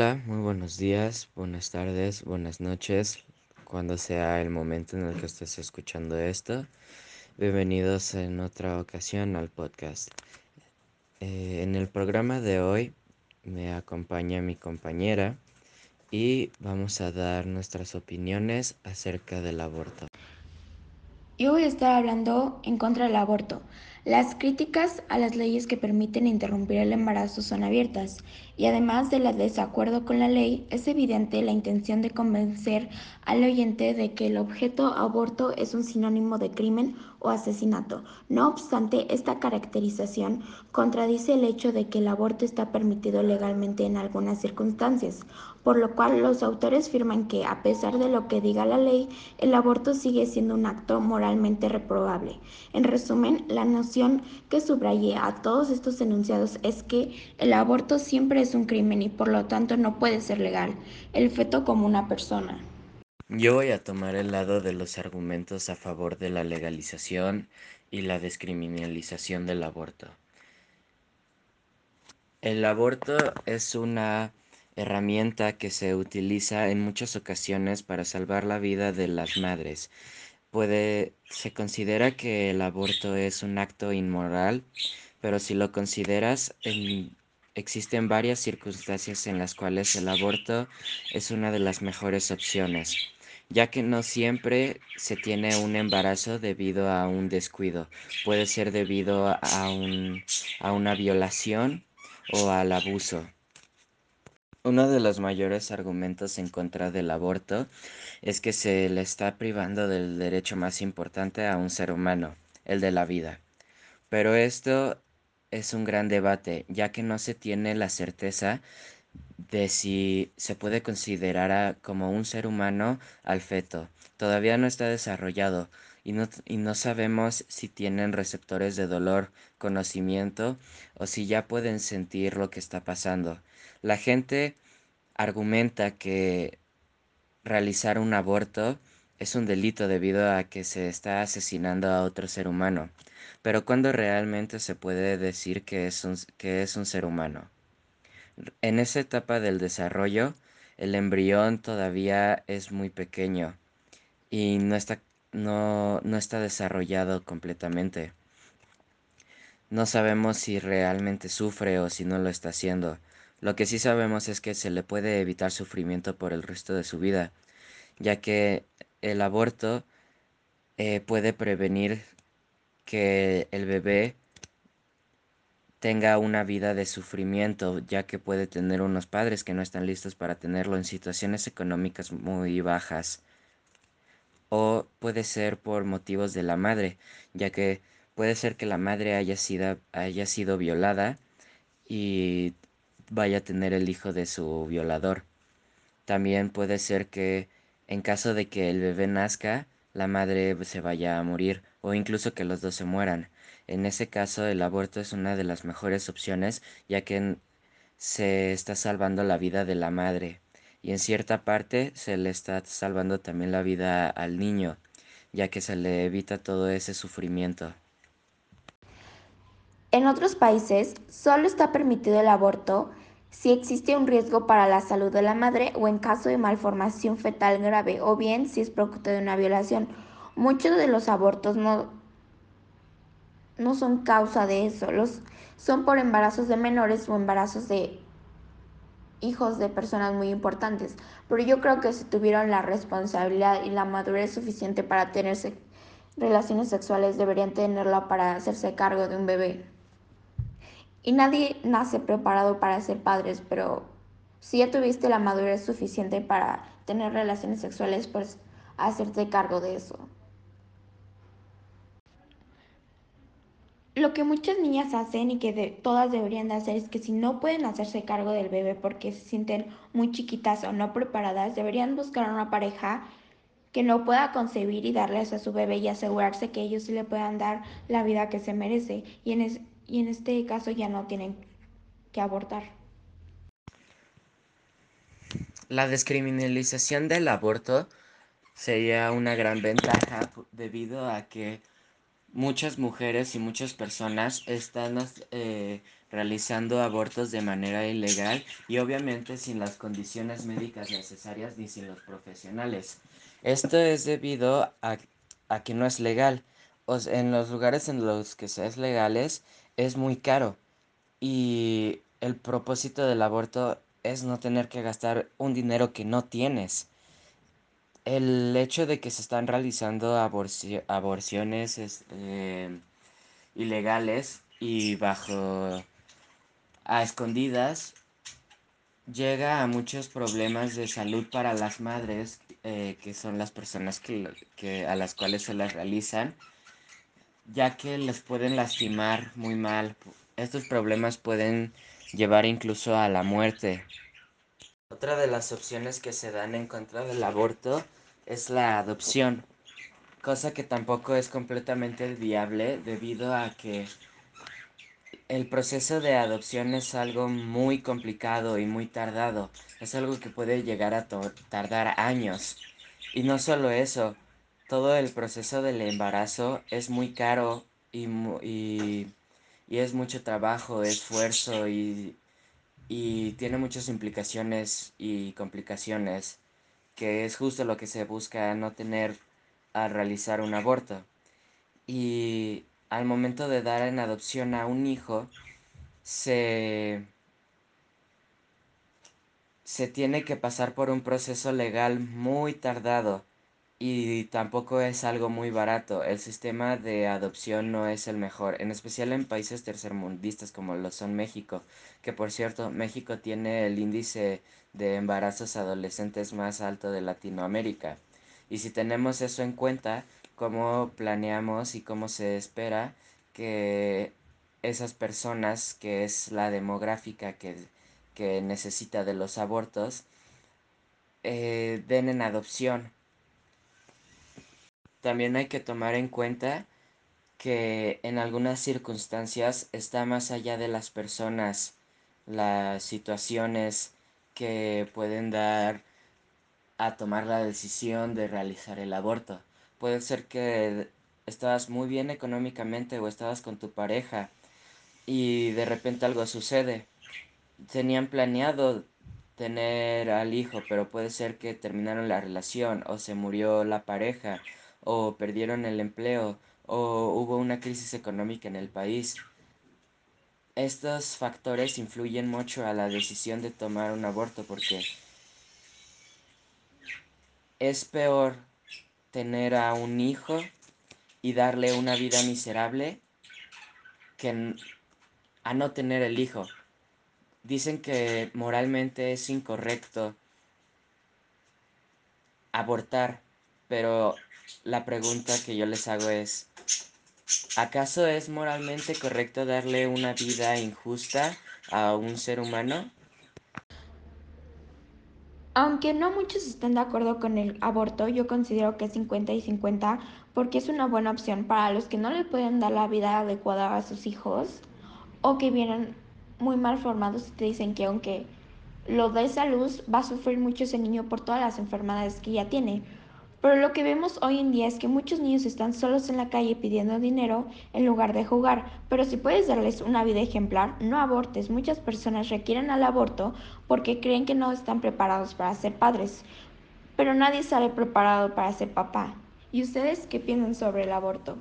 Hola, muy buenos días, buenas tardes, buenas noches, cuando sea el momento en el que estés escuchando esto. Bienvenidos en otra ocasión al podcast. Eh, en el programa de hoy me acompaña mi compañera y vamos a dar nuestras opiniones acerca del aborto. Yo voy a estar hablando en contra del aborto. Las críticas a las leyes que permiten interrumpir el embarazo son abiertas y además del desacuerdo con la ley, es evidente la intención de convencer al oyente de que el objeto aborto es un sinónimo de crimen o asesinato. No obstante, esta caracterización contradice el hecho de que el aborto está permitido legalmente en algunas circunstancias, por lo cual los autores afirman que, a pesar de lo que diga la ley, el aborto sigue siendo un acto moralmente reprobable. En resumen, la noción que subrayé a todos estos enunciados es que el aborto siempre es un crimen y por lo tanto no puede ser legal, el feto como una persona. Yo voy a tomar el lado de los argumentos a favor de la legalización y la descriminalización del aborto. El aborto es una herramienta que se utiliza en muchas ocasiones para salvar la vida de las madres. Puede, se considera que el aborto es un acto inmoral, pero si lo consideras, en, existen varias circunstancias en las cuales el aborto es una de las mejores opciones, ya que no siempre se tiene un embarazo debido a un descuido, puede ser debido a, un, a una violación o al abuso. Uno de los mayores argumentos en contra del aborto es que se le está privando del derecho más importante a un ser humano, el de la vida. Pero esto es un gran debate, ya que no se tiene la certeza de si se puede considerar como un ser humano al feto. Todavía no está desarrollado y no, y no sabemos si tienen receptores de dolor, conocimiento o si ya pueden sentir lo que está pasando. La gente argumenta que realizar un aborto es un delito debido a que se está asesinando a otro ser humano. Pero ¿cuándo realmente se puede decir que es un, que es un ser humano? En esa etapa del desarrollo, el embrión todavía es muy pequeño y no está, no, no está desarrollado completamente. No sabemos si realmente sufre o si no lo está haciendo. Lo que sí sabemos es que se le puede evitar sufrimiento por el resto de su vida, ya que el aborto eh, puede prevenir que el bebé tenga una vida de sufrimiento, ya que puede tener unos padres que no están listos para tenerlo en situaciones económicas muy bajas. O puede ser por motivos de la madre, ya que puede ser que la madre haya sido, haya sido violada y vaya a tener el hijo de su violador. También puede ser que en caso de que el bebé nazca, la madre se vaya a morir o incluso que los dos se mueran. En ese caso el aborto es una de las mejores opciones ya que se está salvando la vida de la madre y en cierta parte se le está salvando también la vida al niño ya que se le evita todo ese sufrimiento. En otros países solo está permitido el aborto si existe un riesgo para la salud de la madre o en caso de malformación fetal grave o bien si es producto de una violación. Muchos de los abortos no, no son causa de eso, los, son por embarazos de menores o embarazos de hijos de personas muy importantes. Pero yo creo que si tuvieron la responsabilidad y la madurez suficiente para tener relaciones sexuales, deberían tenerla para hacerse cargo de un bebé. Y nadie nace preparado para ser padres, pero si ya tuviste la madurez suficiente para tener relaciones sexuales, pues hacerte cargo de eso. Lo que muchas niñas hacen y que todas deberían de hacer es que si no pueden hacerse cargo del bebé porque se sienten muy chiquitas o no preparadas, deberían buscar una pareja que no pueda concebir y darles a su bebé y asegurarse que ellos sí le puedan dar la vida que se merece. Y en, es, y en este caso ya no tienen que abortar. La descriminalización del aborto sería una gran ventaja debido a que muchas mujeres y muchas personas están eh, realizando abortos de manera ilegal y obviamente sin las condiciones médicas necesarias ni sin los profesionales. Esto es debido a, que no es legal. O en los lugares en los que se es legales es muy caro. Y el propósito del aborto es no tener que gastar un dinero que no tienes. El hecho de que se están realizando aborciones eh, ilegales y bajo a escondidas llega a muchos problemas de salud para las madres, eh, que son las personas que, que, a las cuales se las realizan, ya que les pueden lastimar muy mal. Estos problemas pueden llevar incluso a la muerte. Otra de las opciones que se dan en contra del aborto es la adopción, cosa que tampoco es completamente viable debido a que el proceso de adopción es algo muy complicado y muy tardado. Es algo que puede llegar a tardar años. Y no solo eso, todo el proceso del embarazo es muy caro y, y, y es mucho trabajo, esfuerzo y, y tiene muchas implicaciones y complicaciones, que es justo lo que se busca no tener al realizar un aborto. Y al momento de dar en adopción a un hijo, se, se tiene que pasar por un proceso legal muy tardado y tampoco es algo muy barato. El sistema de adopción no es el mejor, en especial en países tercermundistas como lo son México, que por cierto, México tiene el índice de embarazos adolescentes más alto de Latinoamérica. Y si tenemos eso en cuenta, cómo planeamos y cómo se espera que esas personas, que es la demográfica que, que necesita de los abortos, eh, den en adopción. También hay que tomar en cuenta que en algunas circunstancias está más allá de las personas las situaciones que pueden dar a tomar la decisión de realizar el aborto. Puede ser que estabas muy bien económicamente o estabas con tu pareja y de repente algo sucede. Tenían planeado tener al hijo, pero puede ser que terminaron la relación o se murió la pareja o perdieron el empleo o hubo una crisis económica en el país. Estos factores influyen mucho a la decisión de tomar un aborto porque es peor tener a un hijo y darle una vida miserable que a no tener el hijo. Dicen que moralmente es incorrecto abortar, pero la pregunta que yo les hago es, ¿acaso es moralmente correcto darle una vida injusta a un ser humano? Aunque no muchos estén de acuerdo con el aborto, yo considero que es 50 y 50 porque es una buena opción para los que no le pueden dar la vida adecuada a sus hijos o que vienen muy mal formados y te dicen que aunque lo des a luz va a sufrir mucho ese niño por todas las enfermedades que ya tiene. Pero lo que vemos hoy en día es que muchos niños están solos en la calle pidiendo dinero en lugar de jugar. Pero si puedes darles una vida ejemplar, no abortes. Muchas personas requieren al aborto porque creen que no están preparados para ser padres. Pero nadie sale preparado para ser papá. ¿Y ustedes qué piensan sobre el aborto?